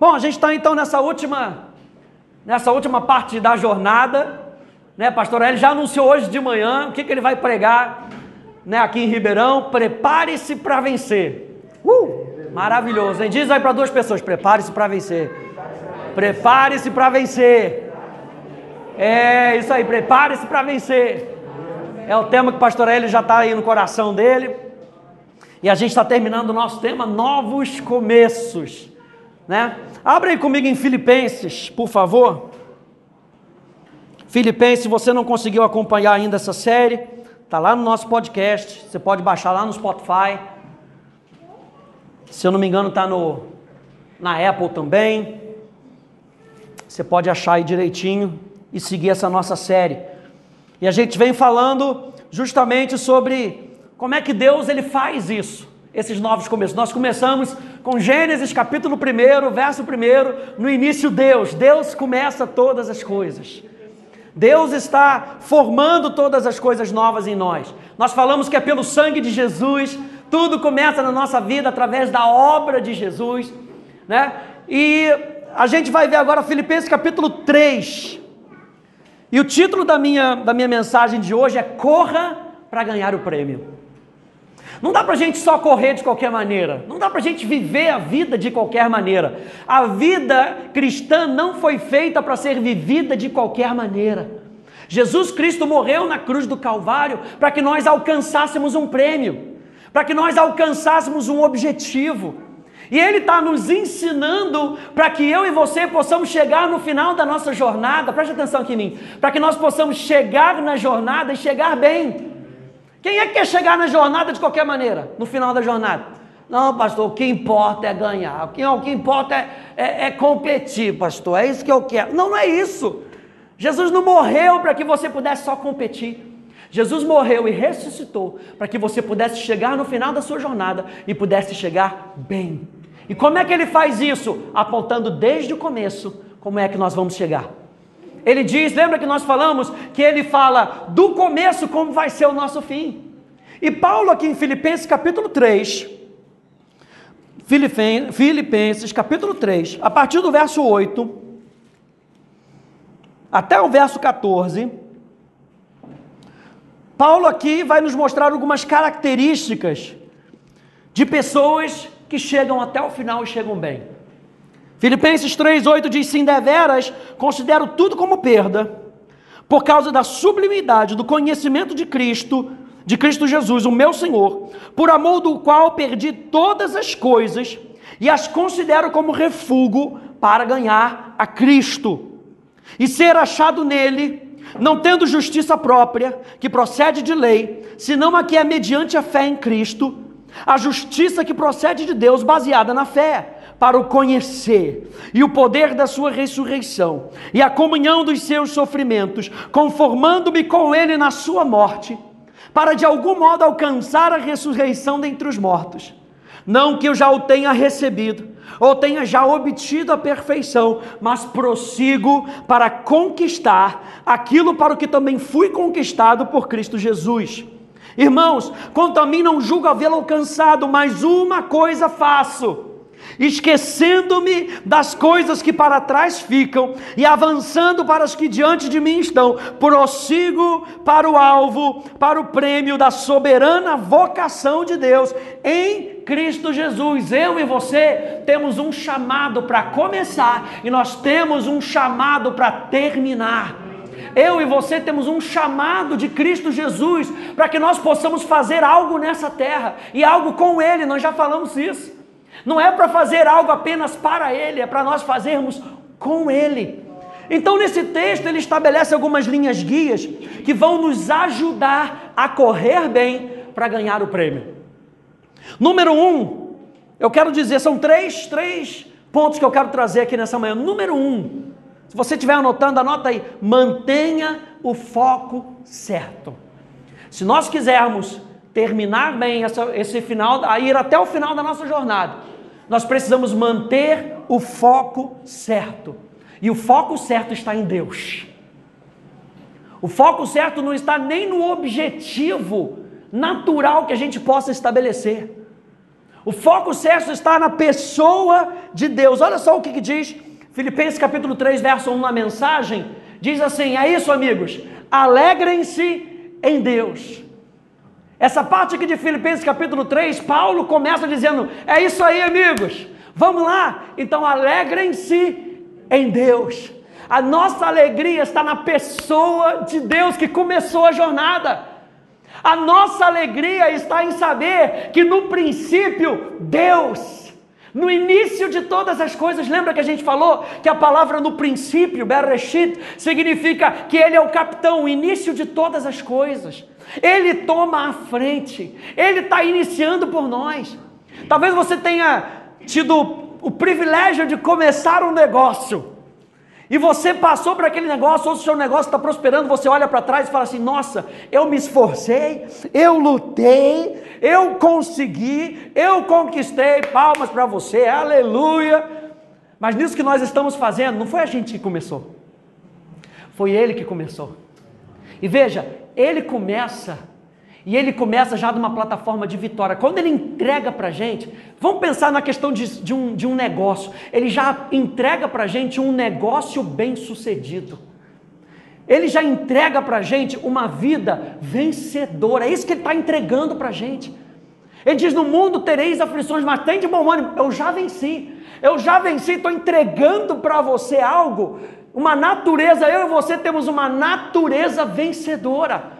Bom, a gente está então nessa última, nessa última parte da jornada, né? Pastor Eli já anunciou hoje de manhã o que, que ele vai pregar, né? Aqui em Ribeirão. Prepare-se para vencer. Uh, maravilhoso, hein? Diz aí para duas pessoas: prepare-se para vencer. Prepare-se para vencer. É isso aí, prepare-se para vencer. É o tema que o pastor Eli já está aí no coração dele. E a gente está terminando o nosso tema Novos Começos. Né? Abre aí comigo em Filipenses, por favor. Filipenses, se você não conseguiu acompanhar ainda essa série, está lá no nosso podcast. Você pode baixar lá no Spotify. Se eu não me engano, está na Apple também. Você pode achar aí direitinho e seguir essa nossa série. E a gente vem falando justamente sobre como é que Deus ele faz isso, esses novos começos. Nós começamos com Gênesis capítulo 1, verso 1, no início Deus, Deus começa todas as coisas. Deus está formando todas as coisas novas em nós. Nós falamos que é pelo sangue de Jesus, tudo começa na nossa vida através da obra de Jesus, né? E a gente vai ver agora Filipenses capítulo 3, e o título da minha, da minha mensagem de hoje é Corra para ganhar o prêmio. Não dá para a gente só correr de qualquer maneira, não dá para a gente viver a vida de qualquer maneira. A vida cristã não foi feita para ser vivida de qualquer maneira. Jesus Cristo morreu na cruz do Calvário para que nós alcançássemos um prêmio, para que nós alcançássemos um objetivo. E Ele está nos ensinando para que eu e você possamos chegar no final da nossa jornada, preste atenção aqui em mim, para que nós possamos chegar na jornada e chegar bem. Quem é que quer chegar na jornada de qualquer maneira, no final da jornada? Não, pastor, o que importa é ganhar, o que, o que importa é, é, é competir, pastor, é isso que eu quero. Não, não é isso. Jesus não morreu para que você pudesse só competir. Jesus morreu e ressuscitou para que você pudesse chegar no final da sua jornada e pudesse chegar bem. E como é que ele faz isso? Apontando desde o começo como é que nós vamos chegar. Ele diz, lembra que nós falamos que ele fala do começo como vai ser o nosso fim. E Paulo aqui em Filipenses capítulo 3, Filipenses capítulo 3, a partir do verso 8 até o verso 14, Paulo aqui vai nos mostrar algumas características de pessoas que chegam até o final e chegam bem. Filipenses 3,8 diz: Sim, deveras, considero tudo como perda, por causa da sublimidade do conhecimento de Cristo, de Cristo Jesus, o meu Senhor, por amor do qual perdi todas as coisas e as considero como refúgio para ganhar a Cristo e ser achado nele, não tendo justiça própria, que procede de lei, senão a que é mediante a fé em Cristo a justiça que procede de Deus, baseada na fé, para o conhecer e o poder da sua ressurreição e a comunhão dos seus sofrimentos, conformando-me com ele na sua morte, para de algum modo alcançar a ressurreição dentre os mortos. Não que eu já o tenha recebido, ou tenha já obtido a perfeição, mas prossigo para conquistar aquilo para o que também fui conquistado por Cristo Jesus Irmãos, quanto a mim não julgo havê-lo alcançado, mas uma coisa faço esquecendo-me das coisas que para trás ficam e avançando para as que diante de mim estão, prossigo para o alvo, para o prêmio da soberana vocação de Deus em Cristo Jesus. Eu e você temos um chamado para começar e nós temos um chamado para terminar. Eu e você temos um chamado de Cristo Jesus para que nós possamos fazer algo nessa terra e algo com Ele, nós já falamos isso. Não é para fazer algo apenas para Ele, é para nós fazermos com Ele. Então, nesse texto, ele estabelece algumas linhas guias que vão nos ajudar a correr bem para ganhar o prêmio. Número um, eu quero dizer, são três, três pontos que eu quero trazer aqui nessa manhã. Número um, se você estiver anotando, anota aí. Mantenha o foco certo. Se nós quisermos terminar bem essa, esse final, a ir até o final da nossa jornada, nós precisamos manter o foco certo. E o foco certo está em Deus. O foco certo não está nem no objetivo natural que a gente possa estabelecer. O foco certo está na pessoa de Deus. Olha só o que, que diz Filipenses capítulo 3, verso 1 na mensagem. Diz assim: É isso, amigos. Alegrem-se em Deus. Essa parte aqui de Filipenses capítulo 3, Paulo começa dizendo: É isso aí, amigos. Vamos lá. Então alegrem-se em Deus. A nossa alegria está na pessoa de Deus que começou a jornada. A nossa alegria está em saber que no princípio Deus, no início de todas as coisas, lembra que a gente falou que a palavra no princípio, Bereshit, significa que Ele é o capitão, o início de todas as coisas. Ele toma a frente, Ele está iniciando por nós. Talvez você tenha tido o privilégio de começar um negócio e você passou por aquele negócio, ou se o seu negócio está prosperando, você olha para trás e fala assim: nossa, eu me esforcei, eu lutei, eu consegui, eu conquistei, palmas para você, aleluia. Mas nisso que nós estamos fazendo, não foi a gente que começou, foi ele que começou. E veja, ele começa e ele começa já de uma plataforma de vitória. Quando ele entrega para a gente, vamos pensar na questão de, de, um, de um negócio. Ele já entrega para a gente um negócio bem sucedido. Ele já entrega para a gente uma vida vencedora. É isso que ele está entregando para a gente. Ele diz: No mundo tereis aflições, mas tem de bom ânimo. Eu já venci. Eu já venci, estou entregando para você algo, uma natureza. Eu e você temos uma natureza vencedora.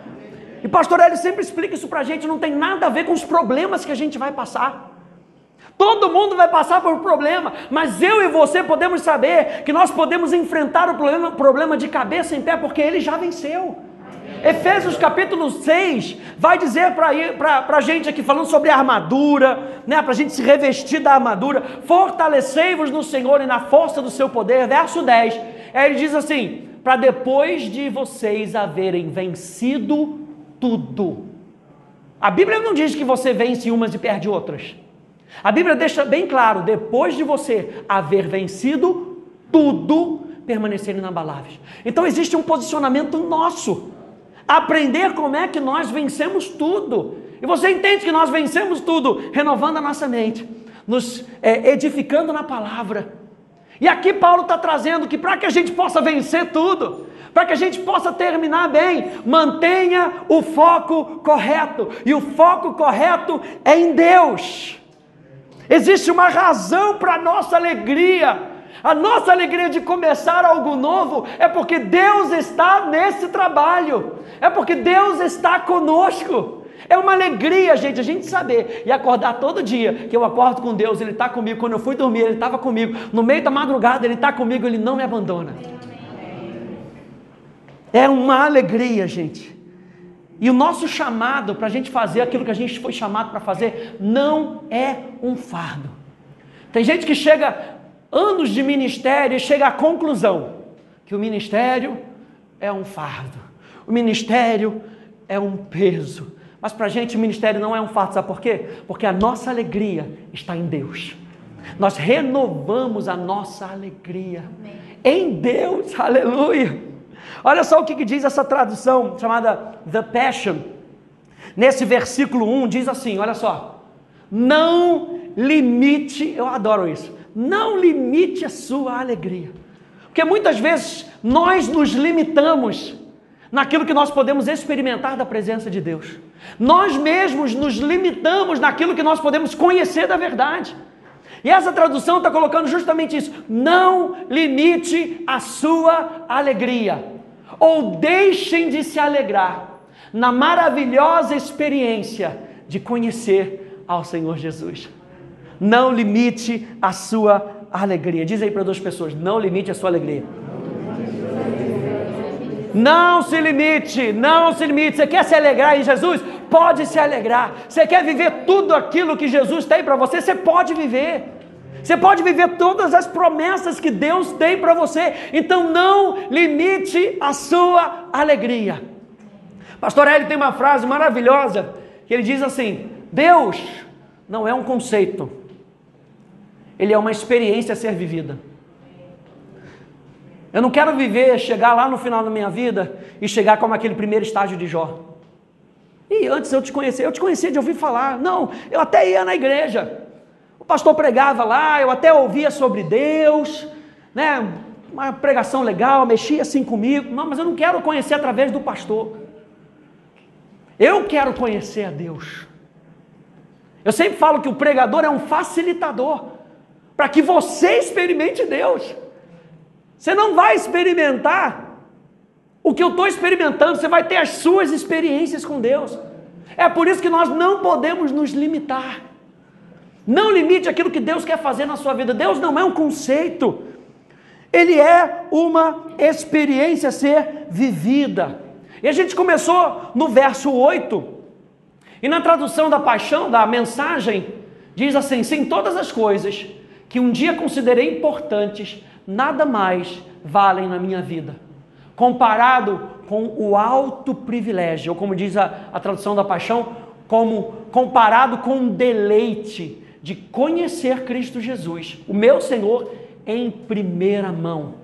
E pastor ele sempre explica isso para a gente, não tem nada a ver com os problemas que a gente vai passar. Todo mundo vai passar por um problema, mas eu e você podemos saber que nós podemos enfrentar o problema, problema de cabeça em pé, porque ele já venceu. Efésios capítulo 6 vai dizer para a gente aqui, falando sobre armadura, né, para a gente se revestir da armadura, fortalecei-vos no Senhor e na força do seu poder, verso 10. Ele diz assim: para depois de vocês haverem vencido tudo. A Bíblia não diz que você vence umas e perde outras. A Bíblia deixa bem claro: depois de você haver vencido tudo, permanecer inabaláveis. Então existe um posicionamento nosso. Aprender como é que nós vencemos tudo. E você entende que nós vencemos tudo renovando a nossa mente, nos é, edificando na palavra. E aqui Paulo está trazendo que para que a gente possa vencer tudo, para que a gente possa terminar bem, mantenha o foco correto, e o foco correto é em Deus. Existe uma razão para a nossa alegria. A nossa alegria de começar algo novo é porque Deus está nesse trabalho, é porque Deus está conosco. É uma alegria, gente, a gente saber e acordar todo dia que eu acordo com Deus, Ele está comigo. Quando eu fui dormir, Ele estava comigo. No meio da madrugada, Ele está comigo, Ele não me abandona. É uma alegria, gente. E o nosso chamado para a gente fazer aquilo que a gente foi chamado para fazer não é um fardo. Tem gente que chega anos de ministério e chega à conclusão que o ministério é um fardo, o ministério é um peso. Mas para a gente o ministério não é um fardo, sabe por quê? Porque a nossa alegria está em Deus. Nós renovamos a nossa alegria Amém. em Deus, aleluia. Olha só o que, que diz essa tradução chamada The Passion. Nesse versículo 1 diz assim: olha só. Não limite, eu adoro isso. Não limite a sua alegria. Porque muitas vezes nós nos limitamos naquilo que nós podemos experimentar da presença de Deus. Nós mesmos nos limitamos naquilo que nós podemos conhecer da verdade. E essa tradução está colocando justamente isso: não limite a sua alegria ou deixem de se alegrar na maravilhosa experiência de conhecer ao Senhor Jesus. Não limite a sua alegria. Diz aí para duas pessoas: não limite a sua alegria. Não se limite, não se limite. Você quer se alegrar em Jesus? Pode se alegrar. Você quer viver tudo aquilo que Jesus tem para você? Você pode viver. Você pode viver todas as promessas que Deus tem para você. Então não limite a sua alegria. Pastor Eli tem uma frase maravilhosa que ele diz assim: Deus não é um conceito, ele é uma experiência a ser vivida. Eu não quero viver, chegar lá no final da minha vida e chegar como aquele primeiro estágio de Jó. E antes eu te conhecer, eu te conhecia de ouvir falar. Não, eu até ia na igreja. Pastor pregava lá, eu até ouvia sobre Deus, né? Uma pregação legal, mexia assim comigo. Não, mas eu não quero conhecer através do pastor. Eu quero conhecer a Deus. Eu sempre falo que o pregador é um facilitador para que você experimente Deus. Você não vai experimentar o que eu estou experimentando, você vai ter as suas experiências com Deus. É por isso que nós não podemos nos limitar. Não limite aquilo que Deus quer fazer na sua vida. Deus não é um conceito, ele é uma experiência a ser vivida. E a gente começou no verso 8, e na tradução da paixão, da mensagem, diz assim: sem todas as coisas que um dia considerei importantes, nada mais valem na minha vida, comparado com o alto privilégio, ou como diz a, a tradução da paixão, como comparado com o deleite de conhecer Cristo Jesus, o meu Senhor, em primeira mão.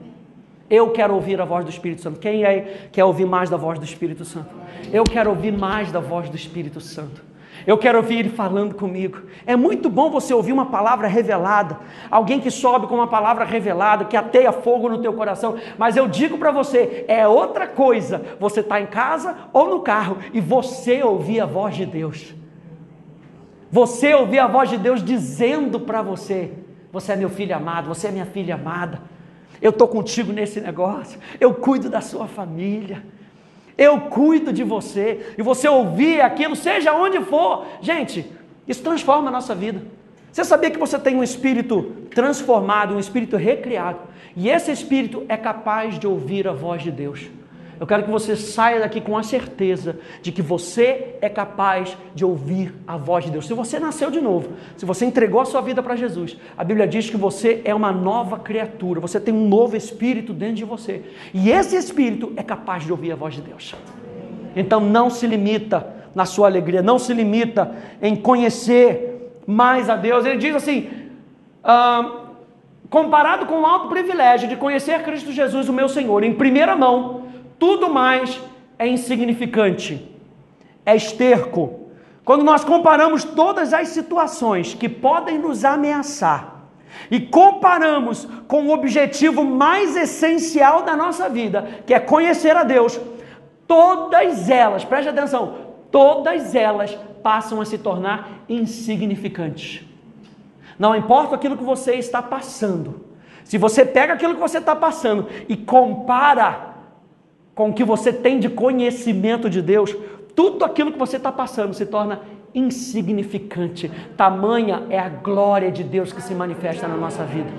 Eu quero ouvir a voz do Espírito Santo. Quem é, quer ouvir mais da voz do Espírito Santo? Eu quero ouvir mais da voz do Espírito Santo. Eu quero ouvir Ele falando comigo. É muito bom você ouvir uma palavra revelada, alguém que sobe com uma palavra revelada, que ateia fogo no teu coração. Mas eu digo para você, é outra coisa. Você está em casa ou no carro e você ouvir a voz de Deus. Você ouvir a voz de Deus dizendo para você: Você é meu filho amado, você é minha filha amada. Eu estou contigo nesse negócio. Eu cuido da sua família. Eu cuido de você. E você ouvir aquilo, seja onde for. Gente, isso transforma a nossa vida. Você sabia que você tem um espírito transformado, um espírito recriado. E esse espírito é capaz de ouvir a voz de Deus. Eu quero que você saia daqui com a certeza de que você é capaz de ouvir a voz de Deus. Se você nasceu de novo, se você entregou a sua vida para Jesus, a Bíblia diz que você é uma nova criatura, você tem um novo espírito dentro de você. E esse espírito é capaz de ouvir a voz de Deus. Então não se limita na sua alegria, não se limita em conhecer mais a Deus. Ele diz assim: ah, comparado com o alto privilégio de conhecer Cristo Jesus, o meu Senhor, em primeira mão tudo mais é insignificante, é esterco. Quando nós comparamos todas as situações que podem nos ameaçar e comparamos com o objetivo mais essencial da nossa vida, que é conhecer a Deus, todas elas, preste atenção, todas elas passam a se tornar insignificantes. Não importa aquilo que você está passando, se você pega aquilo que você está passando e compara com o que você tem de conhecimento de Deus, tudo aquilo que você está passando se torna insignificante. Tamanha é a glória de Deus que se manifesta na nossa vida.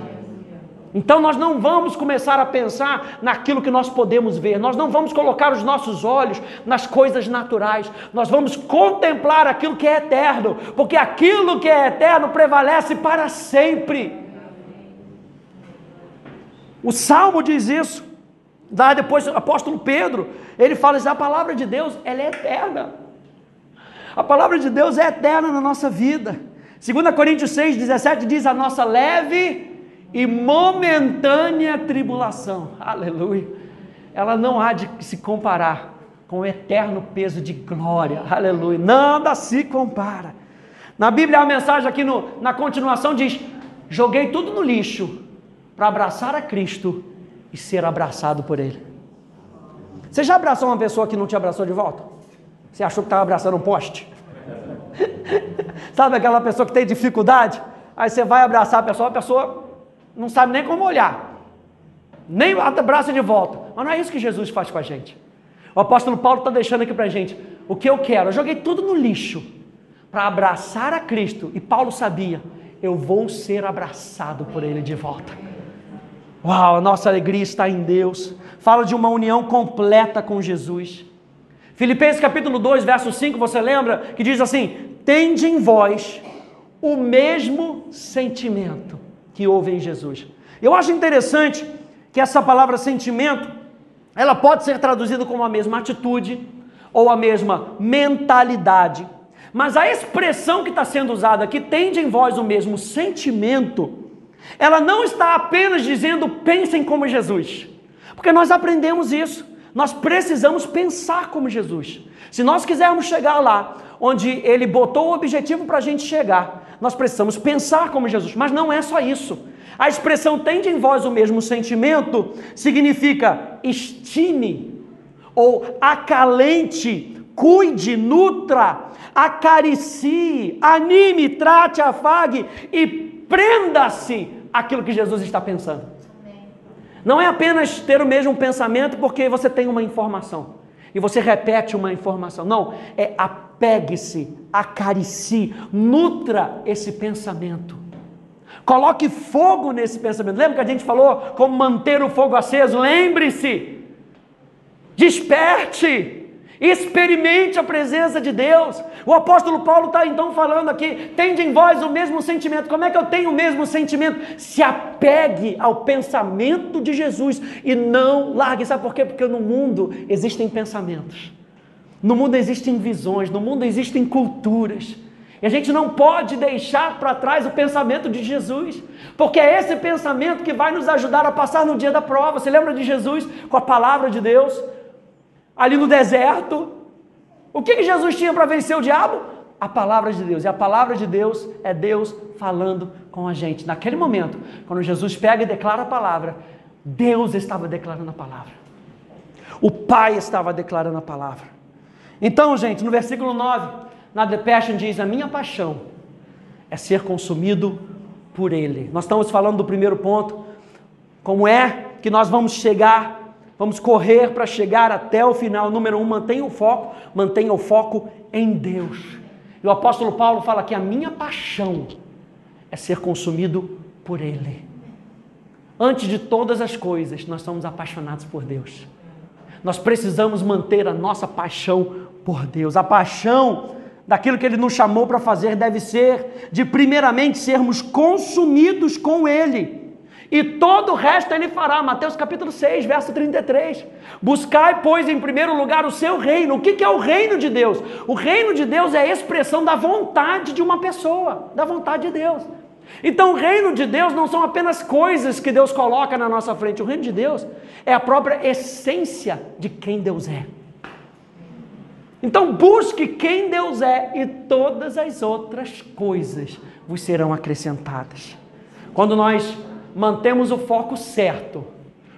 Então nós não vamos começar a pensar naquilo que nós podemos ver, nós não vamos colocar os nossos olhos nas coisas naturais, nós vamos contemplar aquilo que é eterno, porque aquilo que é eterno prevalece para sempre. O salmo diz isso. Lá depois, o apóstolo Pedro, ele fala assim: a palavra de Deus, ela é eterna. A palavra de Deus é eterna na nossa vida. 2 Coríntios 6, 17 diz: a nossa leve e momentânea tribulação, aleluia, ela não há de se comparar com o eterno peso de glória, aleluia, nada se compara. Na Bíblia, a mensagem aqui no, na continuação diz: joguei tudo no lixo para abraçar a Cristo e ser abraçado por Ele. Você já abraçou uma pessoa que não te abraçou de volta? Você achou que estava abraçando um poste? sabe aquela pessoa que tem dificuldade? Aí você vai abraçar a pessoa, a pessoa não sabe nem como olhar, nem abraça de volta. Mas não é isso que Jesus faz com a gente. O apóstolo Paulo está deixando aqui para a gente o que eu quero. Eu joguei tudo no lixo para abraçar a Cristo. E Paulo sabia, eu vou ser abraçado por Ele de volta. Uau, a nossa alegria está em Deus. Fala de uma união completa com Jesus. Filipenses capítulo 2, verso 5, você lembra? Que diz assim: Tende em vós o mesmo sentimento que houve em Jesus. Eu acho interessante que essa palavra sentimento, ela pode ser traduzida como a mesma atitude ou a mesma mentalidade. Mas a expressão que está sendo usada aqui, tende em vós o mesmo sentimento, ela não está apenas dizendo pensem como Jesus, porque nós aprendemos isso. Nós precisamos pensar como Jesus. Se nós quisermos chegar lá, onde Ele botou o objetivo para a gente chegar, nós precisamos pensar como Jesus, mas não é só isso. A expressão tende em vós o mesmo sentimento significa estime ou acalente, cuide, nutra, acaricie, anime, trate, afague e prenda-se aquilo que Jesus está pensando. Não é apenas ter o mesmo pensamento porque você tem uma informação e você repete uma informação. Não, é apegue-se, acaricie, nutra esse pensamento. Coloque fogo nesse pensamento. Lembra que a gente falou como manter o fogo aceso? Lembre-se. Desperte. Experimente a presença de Deus. O apóstolo Paulo está então falando aqui: tende em vós o mesmo sentimento. Como é que eu tenho o mesmo sentimento? Se apegue ao pensamento de Jesus e não largue. Sabe por quê? Porque no mundo existem pensamentos, no mundo existem visões, no mundo existem culturas. E a gente não pode deixar para trás o pensamento de Jesus, porque é esse pensamento que vai nos ajudar a passar no dia da prova. Você lembra de Jesus com a palavra de Deus? Ali no deserto. O que, que Jesus tinha para vencer o diabo? A palavra de Deus. E a palavra de Deus é Deus falando com a gente. Naquele momento, quando Jesus pega e declara a palavra, Deus estava declarando a palavra. O Pai estava declarando a palavra. Então, gente, no versículo 9, na The Passion diz: A minha paixão é ser consumido por Ele. Nós estamos falando do primeiro ponto, como é que nós vamos chegar Vamos correr para chegar até o final. Número um, mantenha o foco, mantenha o foco em Deus. E o apóstolo Paulo fala que a minha paixão é ser consumido por Ele. Antes de todas as coisas, nós somos apaixonados por Deus. Nós precisamos manter a nossa paixão por Deus. A paixão daquilo que Ele nos chamou para fazer deve ser de, primeiramente, sermos consumidos com Ele e todo o resto ele fará. Mateus capítulo 6, verso 33. Buscai, pois, em primeiro lugar o seu reino. O que é o reino de Deus? O reino de Deus é a expressão da vontade de uma pessoa, da vontade de Deus. Então, o reino de Deus não são apenas coisas que Deus coloca na nossa frente. O reino de Deus é a própria essência de quem Deus é. Então, busque quem Deus é e todas as outras coisas vos serão acrescentadas. Quando nós mantemos o foco certo,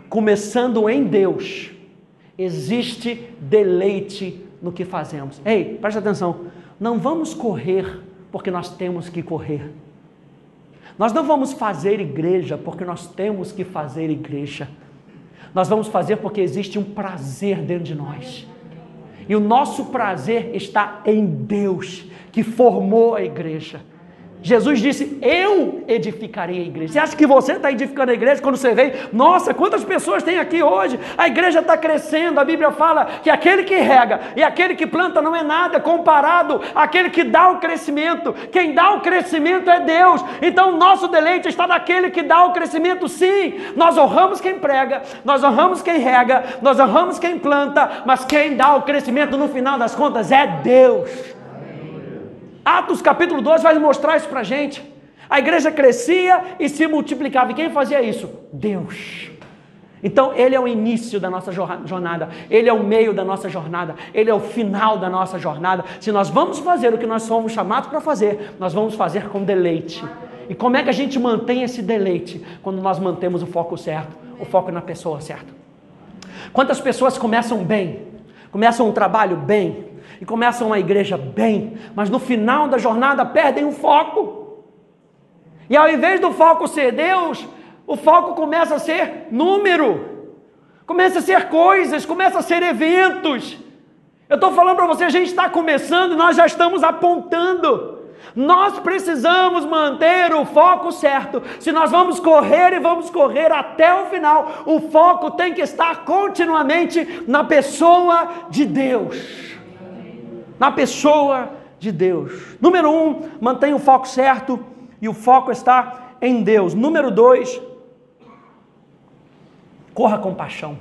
começando em Deus, existe deleite no que fazemos. Ei, preste atenção, não vamos correr porque nós temos que correr. Nós não vamos fazer igreja porque nós temos que fazer igreja. Nós vamos fazer porque existe um prazer dentro de nós. E o nosso prazer está em Deus, que formou a igreja. Jesus disse: Eu edificarei a igreja. Você acha que você está edificando a igreja quando você vem? Nossa, quantas pessoas tem aqui hoje? A igreja está crescendo. A Bíblia fala que aquele que rega e aquele que planta não é nada comparado àquele que dá o crescimento. Quem dá o crescimento é Deus. Então, nosso deleite está naquele que dá o crescimento, sim. Nós honramos quem prega, nós honramos quem rega, nós honramos quem planta, mas quem dá o crescimento no final das contas é Deus. Atos capítulo 2 vai mostrar isso para a gente. A igreja crescia e se multiplicava. E quem fazia isso? Deus. Então, Ele é o início da nossa jornada, Ele é o meio da nossa jornada, Ele é o final da nossa jornada. Se nós vamos fazer o que nós somos chamados para fazer, nós vamos fazer com deleite. E como é que a gente mantém esse deleite? Quando nós mantemos o foco certo, o foco na pessoa certa. Quantas pessoas começam bem, começam um trabalho bem, e começam a igreja bem, mas no final da jornada perdem o foco. E ao invés do foco ser Deus, o foco começa a ser número, começa a ser coisas, começa a ser eventos. Eu estou falando para você, a gente está começando nós já estamos apontando. Nós precisamos manter o foco certo. Se nós vamos correr e vamos correr até o final, o foco tem que estar continuamente na pessoa de Deus na pessoa de Deus. Número um, mantenha o foco certo e o foco está em Deus. Número dois, corra com paixão.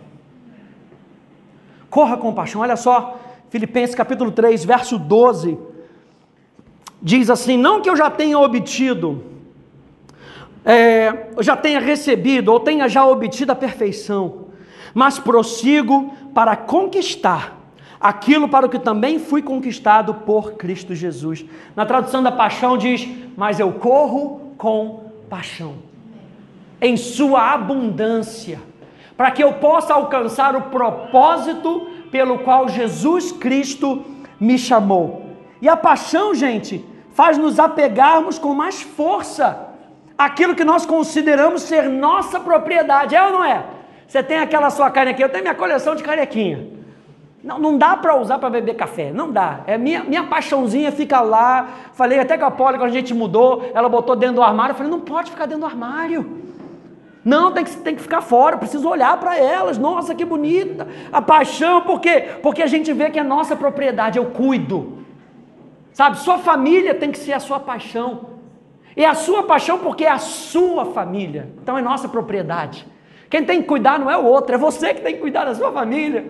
Corra com paixão. Olha só, Filipenses capítulo 3, verso 12. Diz assim: Não que eu já tenha obtido, é, eu já tenha recebido, ou tenha já obtido a perfeição, mas prossigo para conquistar aquilo para o que também fui conquistado por Cristo Jesus. Na tradução da paixão diz: Mas eu corro com paixão, em sua abundância, para que eu possa alcançar o propósito pelo qual Jesus Cristo me chamou. E a paixão, gente, faz nos apegarmos com mais força aquilo que nós consideramos ser nossa propriedade, é ou não é? Você tem aquela sua aqui, eu tenho minha coleção de canequinha. Não, não dá para usar para beber café, não dá. É minha, minha paixãozinha fica lá. Falei até com a Polly, quando a gente mudou, ela botou dentro do armário. Eu falei, não pode ficar dentro do armário. Não, tem que, tem que ficar fora, preciso olhar para elas. Nossa, que bonita. A paixão, por quê? Porque a gente vê que é nossa propriedade, eu cuido. Sabe, sua família tem que ser a sua paixão. E a sua paixão porque é a sua família. Então é nossa propriedade. Quem tem que cuidar não é o outro, é você que tem que cuidar da sua família.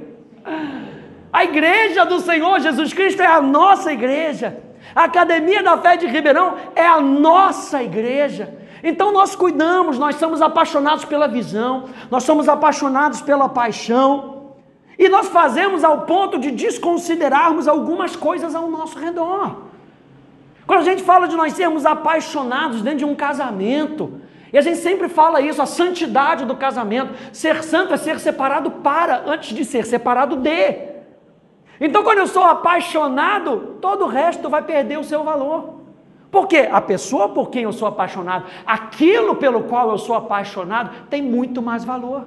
A igreja do Senhor Jesus Cristo é a nossa igreja. A Academia da Fé de Ribeirão é a nossa igreja. Então nós cuidamos, nós somos apaixonados pela visão, nós somos apaixonados pela paixão. E nós fazemos ao ponto de desconsiderarmos algumas coisas ao nosso redor. Quando a gente fala de nós sermos apaixonados dentro de um casamento, e a gente sempre fala isso, a santidade do casamento. Ser santo é ser separado para, antes de ser separado de. Então, quando eu sou apaixonado, todo o resto vai perder o seu valor. Por quê? A pessoa por quem eu sou apaixonado, aquilo pelo qual eu sou apaixonado, tem muito mais valor.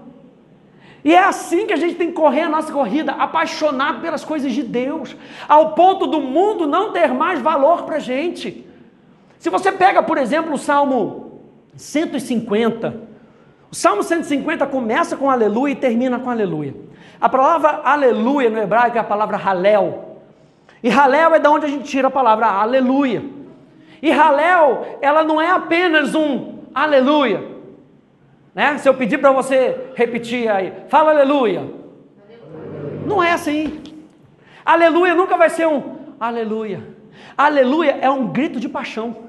E é assim que a gente tem que correr a nossa corrida, apaixonado pelas coisas de Deus, ao ponto do mundo não ter mais valor para a gente. Se você pega, por exemplo, o Salmo 150, o Salmo 150 começa com aleluia e termina com aleluia. A palavra aleluia no hebraico é a palavra halel. E halel é da onde a gente tira a palavra aleluia. E halel, ela não é apenas um aleluia. Né? Se eu pedir para você repetir aí, fala aleluia. aleluia. Não é assim. Aleluia nunca vai ser um aleluia. Aleluia é um grito de paixão.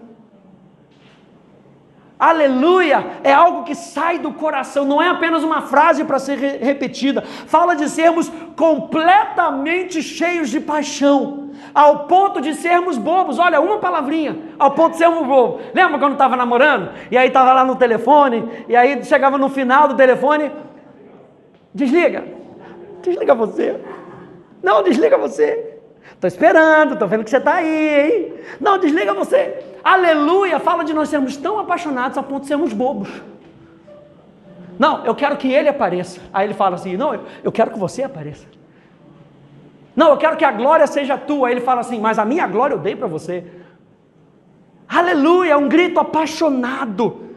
Aleluia é algo que sai do coração, não é apenas uma frase para ser re repetida. Fala de sermos completamente cheios de paixão, ao ponto de sermos bobos. Olha, uma palavrinha, ao ponto de sermos bobos. Lembra quando estava namorando? E aí estava lá no telefone, e aí chegava no final do telefone, desliga, desliga você. Não, desliga você. Estou esperando, estou vendo que você está aí, hein? Não, desliga você. Aleluia fala de nós sermos tão apaixonados a ponto de sermos bobos. Não, eu quero que ele apareça. Aí ele fala assim: Não, eu quero que você apareça. Não, eu quero que a glória seja tua. Aí ele fala assim: Mas a minha glória eu dei para você. Aleluia, um grito apaixonado.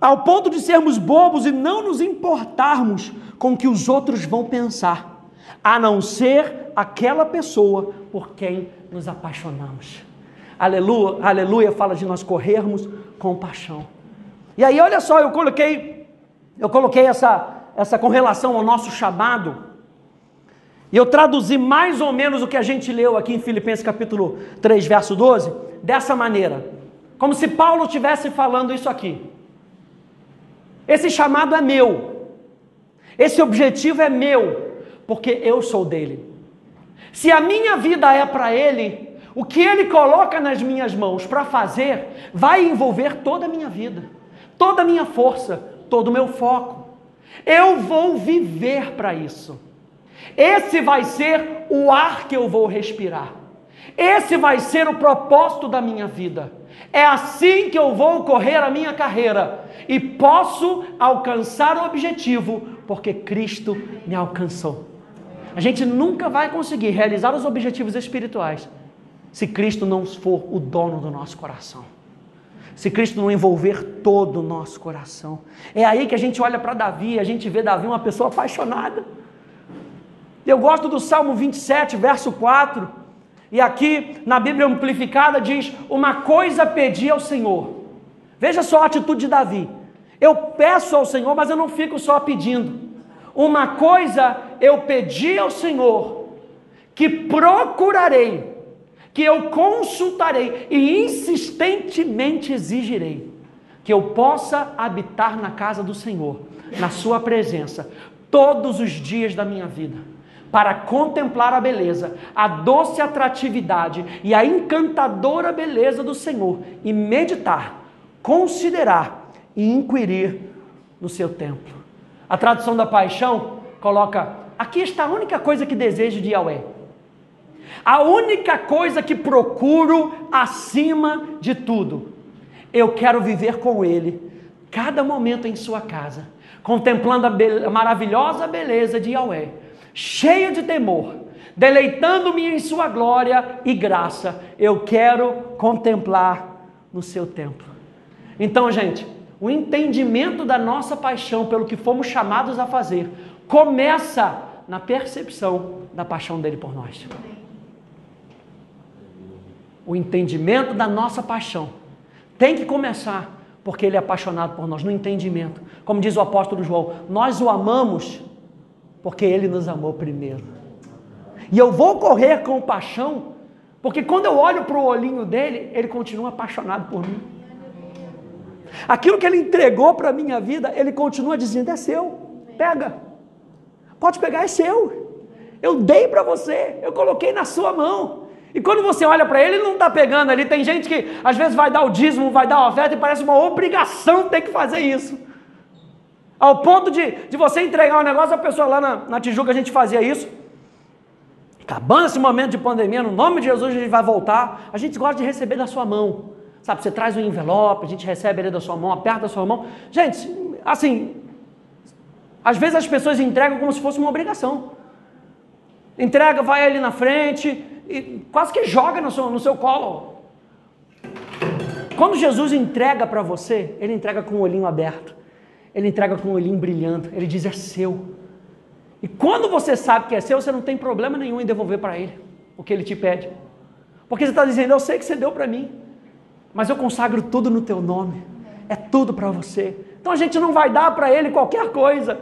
Ao ponto de sermos bobos e não nos importarmos com o que os outros vão pensar, a não ser aquela pessoa por quem nos apaixonamos. Aleluia, aleluia fala de nós corrermos com paixão. E aí, olha só, eu coloquei, eu coloquei essa, essa com relação ao nosso chamado. E eu traduzi mais ou menos o que a gente leu aqui em Filipenses capítulo 3, verso 12, dessa maneira. Como se Paulo estivesse falando isso aqui. Esse chamado é meu. Esse objetivo é meu, porque eu sou dele. Se a minha vida é para ele, o que Ele coloca nas minhas mãos para fazer vai envolver toda a minha vida, toda a minha força, todo o meu foco. Eu vou viver para isso. Esse vai ser o ar que eu vou respirar. Esse vai ser o propósito da minha vida. É assim que eu vou correr a minha carreira e posso alcançar o objetivo, porque Cristo me alcançou. A gente nunca vai conseguir realizar os objetivos espirituais se Cristo não for o dono do nosso coração. Se Cristo não envolver todo o nosso coração. É aí que a gente olha para Davi, a gente vê Davi uma pessoa apaixonada. Eu gosto do Salmo 27, verso 4. E aqui na Bíblia Amplificada diz: Uma coisa pedi ao Senhor. Veja só a atitude de Davi. Eu peço ao Senhor, mas eu não fico só pedindo. Uma coisa eu pedi ao Senhor, que procurarei que eu consultarei e insistentemente exigirei que eu possa habitar na casa do Senhor, na Sua presença, todos os dias da minha vida, para contemplar a beleza, a doce atratividade e a encantadora beleza do Senhor e meditar, considerar e inquirir no seu templo. A tradução da paixão coloca: aqui está a única coisa que desejo de Yahweh. A única coisa que procuro acima de tudo. Eu quero viver com Ele, cada momento em sua casa, contemplando a, be a maravilhosa beleza de Yahweh cheio de temor, deleitando-me em Sua glória e graça, eu quero contemplar no Seu templo. Então, gente, o entendimento da nossa paixão pelo que fomos chamados a fazer começa na percepção da paixão dele por nós. O entendimento da nossa paixão tem que começar porque ele é apaixonado por nós, no entendimento. Como diz o apóstolo João, nós o amamos porque Ele nos amou primeiro. E eu vou correr com paixão, porque quando eu olho para o olhinho dele, ele continua apaixonado por mim. Aquilo que ele entregou para a minha vida, ele continua dizendo: é seu, pega, pode pegar, é seu. Eu dei para você, eu coloquei na sua mão. E quando você olha para ele, ele não está pegando ali. Tem gente que às vezes vai dar o dízimo, vai dar a oferta e parece uma obrigação ter que fazer isso. Ao ponto de, de você entregar um negócio, a pessoa lá na, na Tijuca a gente fazia isso. Acabando esse momento de pandemia, no nome de Jesus a gente vai voltar. A gente gosta de receber da sua mão. Sabe, você traz um envelope, a gente recebe ele da sua mão, aperta a sua mão. Gente, assim, às vezes as pessoas entregam como se fosse uma obrigação. Entrega, vai ali na frente e quase que joga no seu, no seu colo. Quando Jesus entrega para você, ele entrega com o olhinho aberto ele entrega com o olhinho brilhando, ele diz: é seu. E quando você sabe que é seu, você não tem problema nenhum em devolver para ele o que ele te pede. Porque você está dizendo: eu sei que você deu para mim, mas eu consagro tudo no teu nome, é tudo para você. Então a gente não vai dar para ele qualquer coisa,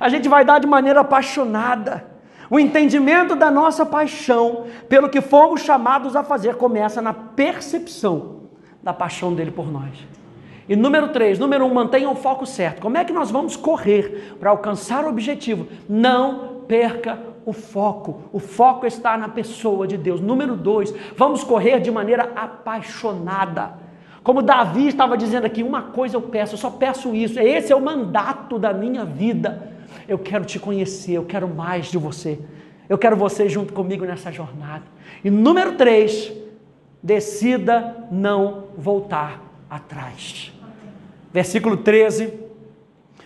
a gente vai dar de maneira apaixonada. O entendimento da nossa paixão pelo que fomos chamados a fazer começa na percepção da paixão dele por nós. E número três, número um, mantenha o foco certo. Como é que nós vamos correr para alcançar o objetivo? Não perca o foco. O foco está na pessoa de Deus. Número dois, vamos correr de maneira apaixonada. Como Davi estava dizendo aqui, uma coisa eu peço, eu só peço isso. Esse é o mandato da minha vida. Eu quero te conhecer, eu quero mais de você. Eu quero você junto comigo nessa jornada. E número três, decida não voltar atrás versículo 13,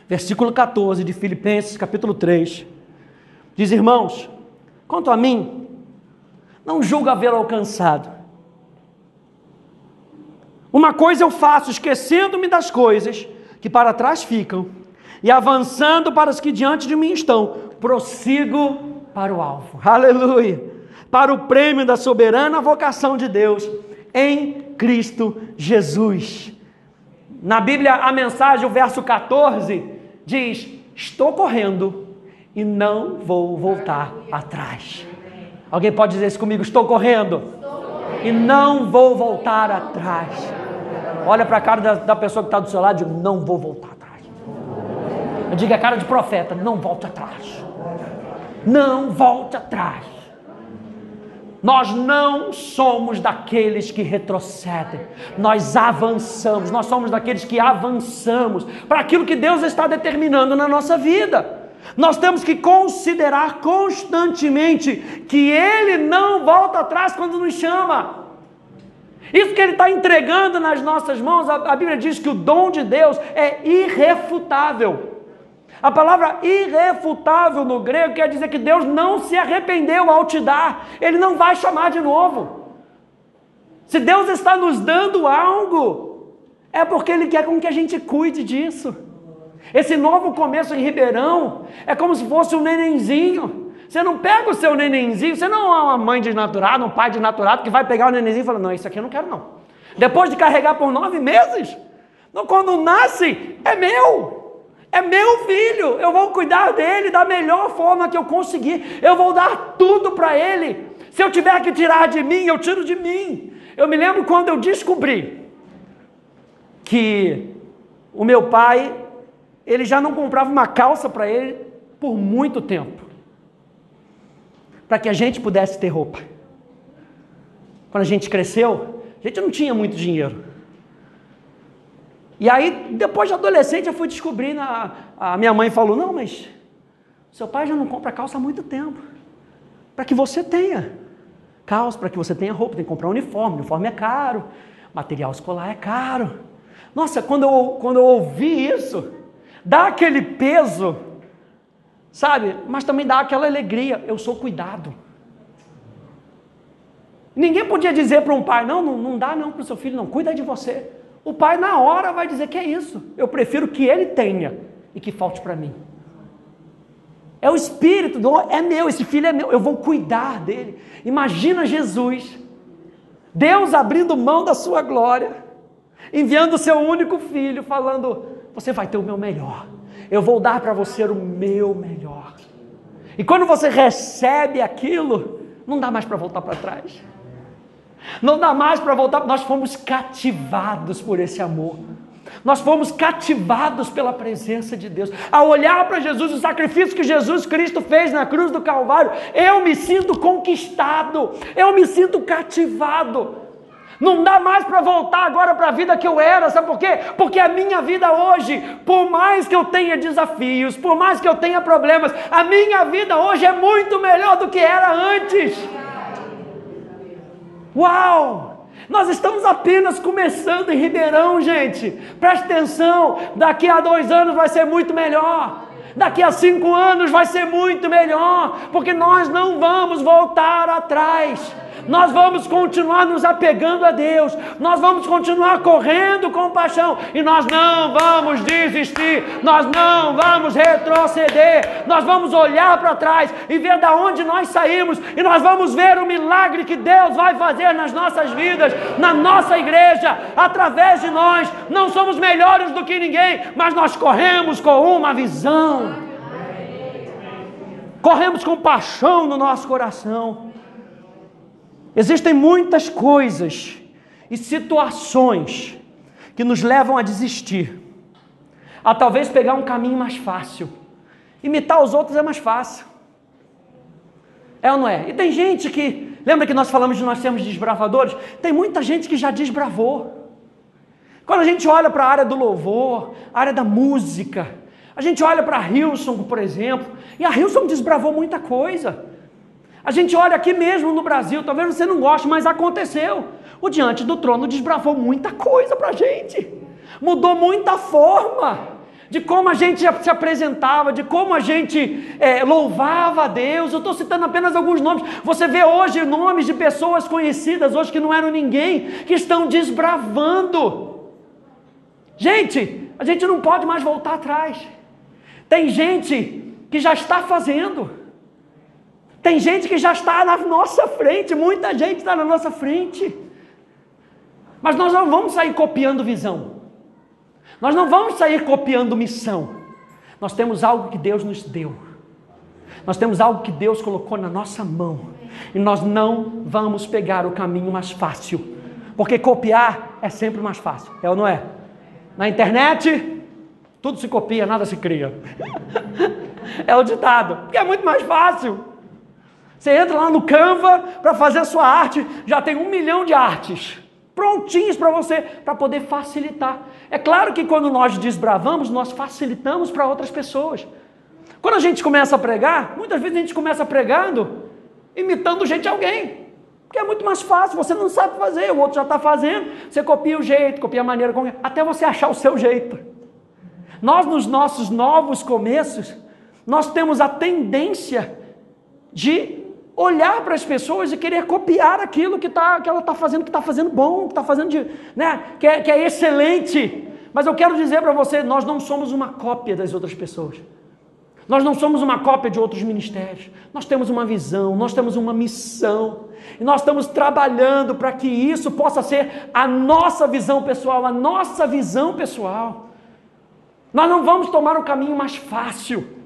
versículo 14 de Filipenses, capítulo 3. Diz: Irmãos, quanto a mim, não julgo haver alcançado. Uma coisa eu faço, esquecendo-me das coisas que para trás ficam e avançando para as que diante de mim estão, prossigo para o alvo. Aleluia! Para o prêmio da soberana vocação de Deus em Cristo Jesus. Na Bíblia, a mensagem, o verso 14, diz: Estou correndo e não vou voltar atrás. Alguém pode dizer isso comigo? Estou correndo, e não vou voltar atrás. Olha para a cara da, da, pessoa que está do seu lado e diga: Não vou voltar digo a cara de profeta: Não volte atrás. Não volte atrás. Nós não somos daqueles que retrocedem, nós avançamos, nós somos daqueles que avançamos para aquilo que Deus está determinando na nossa vida. Nós temos que considerar constantemente que Ele não volta atrás quando nos chama. Isso que Ele está entregando nas nossas mãos, a, Bíblia diz que o dom de Deus é irrefutável. A palavra irrefutável no grego quer dizer que Deus não se arrependeu ao te dar, Ele não vai chamar de novo. Se Deus está nos dando algo, é porque Ele quer com que a gente cuide disso. Esse novo começo em Ribeirão é como se fosse um nenenzinho. Você não pega o seu nenenzinho, você não é uma mãe desnaturada, um pai desnaturado que vai pegar o nenenzinho e falar: Não, isso aqui eu não quero, não. Depois de carregar por nove meses, quando nasce, é meu. É meu filho, eu vou cuidar dele da melhor forma que eu conseguir. Eu vou dar tudo para ele. Se eu tiver que tirar de mim, eu tiro de mim. Eu me lembro quando eu descobri que o meu pai, ele já não comprava uma calça para ele por muito tempo. para que a gente pudesse ter roupa. Quando a gente cresceu, a gente não tinha muito dinheiro. E aí, depois de adolescente, eu fui descobrindo, a, a minha mãe falou, não, mas seu pai já não compra calça há muito tempo. Para que você tenha calça, para que você tenha roupa, tem que comprar um uniforme, uniforme é caro, material escolar é caro. Nossa, quando eu, quando eu ouvi isso, dá aquele peso, sabe? Mas também dá aquela alegria, eu sou cuidado. Ninguém podia dizer para um pai, não, não, não dá não para o seu filho, não, cuida de você. O pai na hora vai dizer que é isso. Eu prefiro que ele tenha e que falte para mim. É o espírito, é meu, esse filho é meu, eu vou cuidar dele. Imagina Jesus, Deus abrindo mão da sua glória, enviando o seu único filho, falando: Você vai ter o meu melhor, eu vou dar para você o meu melhor. E quando você recebe aquilo, não dá mais para voltar para trás. Não dá mais para voltar, nós fomos cativados por esse amor. Nós fomos cativados pela presença de Deus. Ao olhar para Jesus, o sacrifício que Jesus Cristo fez na cruz do Calvário, eu me sinto conquistado, eu me sinto cativado. Não dá mais para voltar agora para a vida que eu era, sabe por quê? Porque a minha vida hoje, por mais que eu tenha desafios, por mais que eu tenha problemas, a minha vida hoje é muito melhor do que era antes. Uau! Nós estamos apenas começando em Ribeirão, gente. Preste atenção, daqui a dois anos vai ser muito melhor. Daqui a cinco anos vai ser muito melhor, porque nós não vamos voltar atrás nós vamos continuar nos apegando a Deus, nós vamos continuar correndo com paixão e nós não vamos desistir, nós não vamos retroceder, nós vamos olhar para trás e ver da onde nós saímos e nós vamos ver o milagre que Deus vai fazer nas nossas vidas, na nossa igreja, através de nós. Não somos melhores do que ninguém, mas nós corremos com uma visão. Corremos com paixão no nosso coração. Existem muitas coisas e situações que nos levam a desistir, a talvez pegar um caminho mais fácil. Imitar os outros é mais fácil. É ou não é? E tem gente que, lembra que nós falamos de nós sermos desbravadores? Tem muita gente que já desbravou. Quando a gente olha para a área do louvor, a área da música, a gente olha para a Hilson, por exemplo, e a Hilson desbravou muita coisa. A gente olha aqui mesmo no Brasil, talvez você não goste, mas aconteceu. O Diante do Trono desbravou muita coisa para a gente, mudou muita forma de como a gente se apresentava, de como a gente é, louvava a Deus. Eu estou citando apenas alguns nomes. Você vê hoje nomes de pessoas conhecidas, hoje que não eram ninguém, que estão desbravando. Gente, a gente não pode mais voltar atrás. Tem gente que já está fazendo. Tem gente que já está na nossa frente, muita gente está na nossa frente. Mas nós não vamos sair copiando visão. Nós não vamos sair copiando missão. Nós temos algo que Deus nos deu. Nós temos algo que Deus colocou na nossa mão. E nós não vamos pegar o caminho mais fácil. Porque copiar é sempre mais fácil. É ou não é? Na internet, tudo se copia, nada se cria. é o ditado. Porque é muito mais fácil. Você entra lá no Canva para fazer a sua arte, já tem um milhão de artes prontinhos para você, para poder facilitar. É claro que quando nós desbravamos, nós facilitamos para outras pessoas. Quando a gente começa a pregar, muitas vezes a gente começa pregando, imitando jeito de alguém. Porque é muito mais fácil, você não sabe fazer, o outro já está fazendo, você copia o jeito, copia a maneira, como... até você achar o seu jeito. Nós, nos nossos novos começos, nós temos a tendência de olhar para as pessoas e querer copiar aquilo que, tá, que ela está fazendo, que está fazendo bom, que está fazendo de, né, que, é, que é excelente. Mas eu quero dizer para você, nós não somos uma cópia das outras pessoas. Nós não somos uma cópia de outros ministérios. Nós temos uma visão, nós temos uma missão. E nós estamos trabalhando para que isso possa ser a nossa visão pessoal, a nossa visão pessoal. Nós não vamos tomar o caminho mais fácil.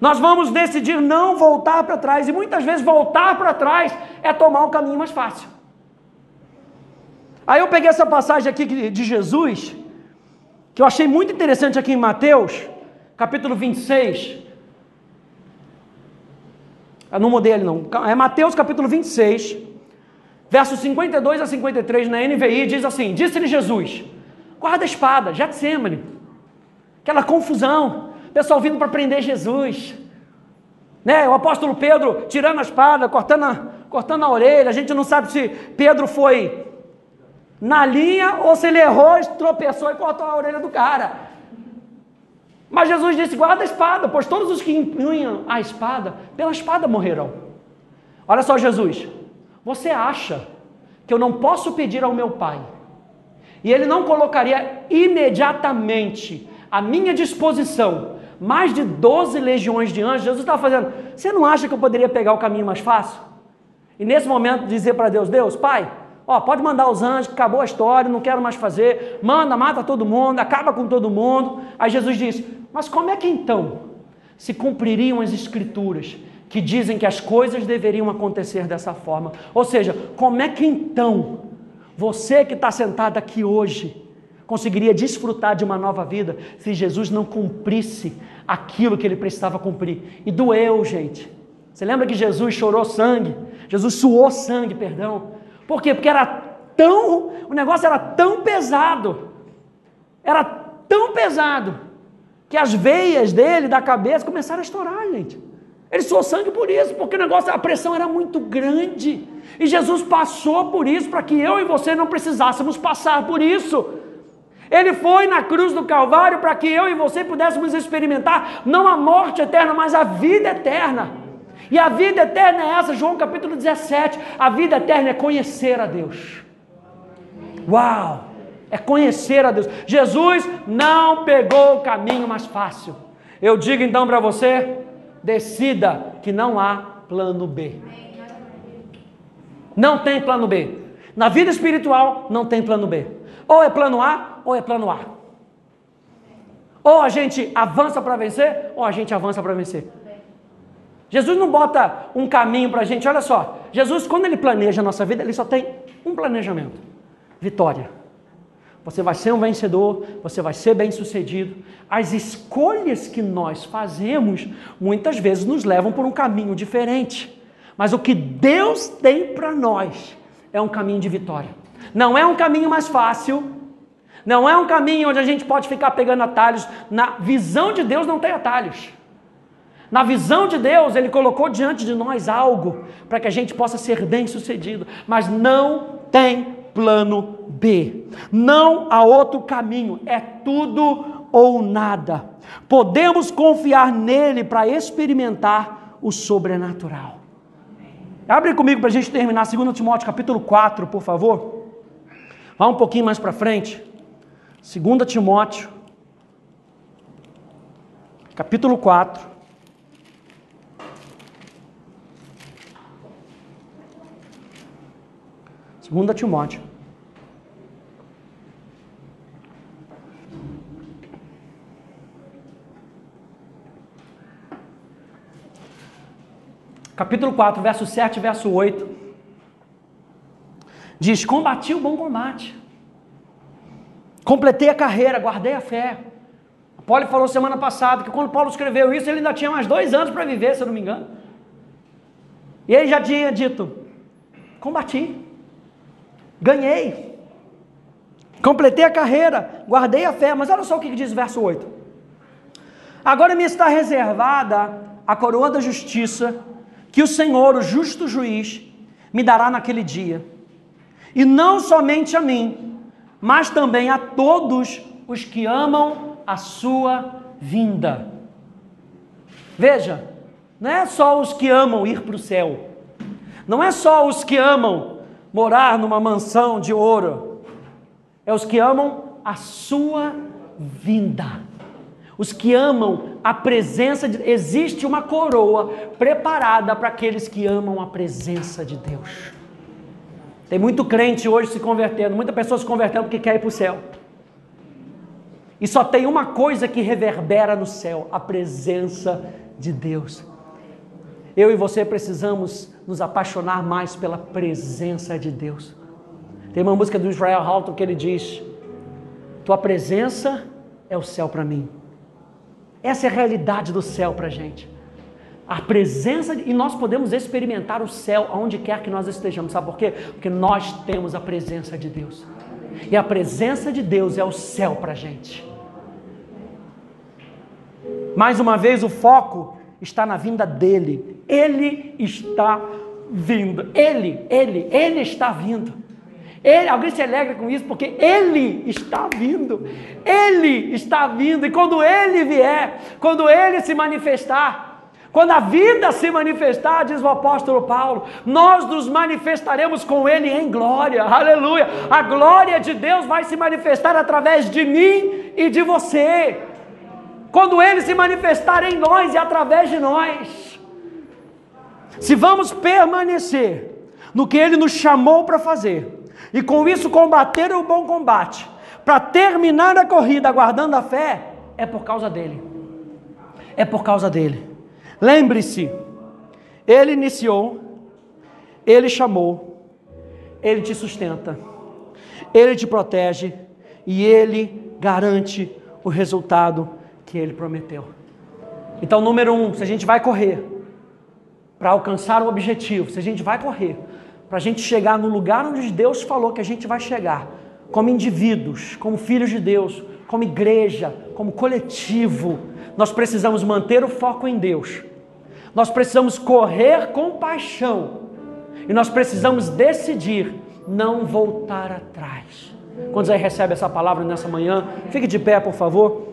Nós vamos decidir não voltar para trás, e muitas vezes voltar para trás é tomar um caminho mais fácil. Aí eu peguei essa passagem aqui de Jesus, que eu achei muito interessante aqui em Mateus, capítulo 26, Eu não mudei ele não. É Mateus capítulo 26, versos 52 a 53 na NVI, diz assim: Disse-lhe Jesus: Guarda a espada, Getsemane. Aquela confusão, pessoal vindo para prender Jesus. Né? O apóstolo Pedro tirando a espada, cortando a, cortando a orelha. A gente não sabe se Pedro foi na linha ou se ele errou, tropeçou e cortou a orelha do cara. Mas Jesus disse: guarda a espada, pois todos os que empunham a espada, pela espada morrerão. Olha só, Jesus, você acha que eu não posso pedir ao meu Pai, e Ele não colocaria imediatamente à minha disposição mais de 12 legiões de anjos? Jesus estava fazendo, você não acha que eu poderia pegar o caminho mais fácil? E nesse momento dizer para Deus: Deus, Pai, Ó, pode mandar os anjos, acabou a história, não quero mais fazer. Manda, mata todo mundo, acaba com todo mundo. Aí Jesus diz: Mas como é que então se cumpririam as escrituras que dizem que as coisas deveriam acontecer dessa forma? Ou seja, como é que então você que está sentado aqui hoje conseguiria desfrutar de uma nova vida se Jesus não cumprisse aquilo que ele precisava cumprir? E doeu, gente. Você lembra que Jesus chorou sangue? Jesus suou sangue, perdão por quê? Porque era tão, o negócio era tão pesado, era tão pesado, que as veias dele, da cabeça, começaram a estourar, gente. Ele suou sangue por isso, porque o negócio, a pressão era muito grande. E Jesus passou por isso para que eu e você não precisássemos passar por isso. Ele foi na cruz do Calvário para que eu e você pudéssemos experimentar não a morte eterna, mas a vida eterna. E a vida eterna é essa, João capítulo 17. A vida eterna é conhecer a Deus. Uau! É conhecer a Deus. Jesus não pegou o caminho mais fácil. Eu digo então para você: decida que não há plano B. Não tem plano B. Na vida espiritual, não tem plano B. Ou é plano A, ou é plano A. Ou a gente avança para vencer, ou a gente avança para vencer. Jesus não bota um caminho para a gente, olha só. Jesus, quando ele planeja a nossa vida, ele só tem um planejamento: vitória. Você vai ser um vencedor, você vai ser bem sucedido. As escolhas que nós fazemos muitas vezes nos levam por um caminho diferente. Mas o que Deus tem para nós é um caminho de vitória. Não é um caminho mais fácil, não é um caminho onde a gente pode ficar pegando atalhos. Na visão de Deus não tem atalhos. Na visão de Deus, Ele colocou diante de nós algo para que a gente possa ser bem sucedido, mas não tem plano B, não há outro caminho, é tudo ou nada. Podemos confiar nele para experimentar o sobrenatural. Abre comigo para a gente terminar 2 Timóteo capítulo 4, por favor. Vá um pouquinho mais para frente. 2 Timóteo, capítulo 4. Segunda Timóteo. Capítulo 4, verso 7 e verso 8. Diz: Combati o bom combate. Completei a carreira, guardei a fé. Paulo falou semana passada que quando Paulo escreveu isso, ele ainda tinha mais dois anos para viver, se eu não me engano. E ele já tinha dito: Combati. Ganhei. Completei a carreira, guardei a fé. Mas olha só o que diz o verso 8. Agora me está reservada a coroa da justiça, que o Senhor, o justo juiz, me dará naquele dia. E não somente a mim, mas também a todos os que amam a sua vinda. Veja, não é só os que amam ir para o céu, não é só os que amam morar numa mansão de ouro. É os que amam a sua vinda. Os que amam a presença de existe uma coroa preparada para aqueles que amam a presença de Deus. Tem muito crente hoje se convertendo, muita pessoa se convertendo porque quer ir para o céu. E só tem uma coisa que reverbera no céu: a presença de Deus. Eu e você precisamos nos apaixonar mais pela presença de Deus. Tem uma música do Israel Halton que ele diz: Tua presença é o céu para mim. Essa é a realidade do céu para a gente. A presença, e nós podemos experimentar o céu aonde quer que nós estejamos, sabe por quê? Porque nós temos a presença de Deus, e a presença de Deus é o céu para a gente. Mais uma vez, o foco está na vinda dele, ele está vindo, ele, ele, ele está vindo. Ele, alguém se alegra com isso porque ele está vindo. Ele está vindo. E quando ele vier, quando ele se manifestar, quando a vida se manifestar, diz o apóstolo Paulo, nós nos manifestaremos com ele em glória. Aleluia. A glória de Deus vai se manifestar através de mim e de você. Quando ele se manifestar em nós e através de nós. Se vamos permanecer no que ele nos chamou para fazer, e com isso combater o bom combate, para terminar a corrida aguardando a fé, é por causa dele. É por causa dele. Lembre-se, ele iniciou, ele chamou, ele te sustenta, ele te protege e ele garante o resultado que ele prometeu. Então, número um, se a gente vai correr para alcançar o objetivo, se a gente vai correr para a gente chegar no lugar onde Deus falou que a gente vai chegar, como indivíduos, como filhos de Deus, como igreja, como coletivo, nós precisamos manter o foco em Deus. Nós precisamos correr com paixão. E nós precisamos decidir não voltar atrás. Quando você recebe essa palavra nessa manhã, fique de pé, por favor.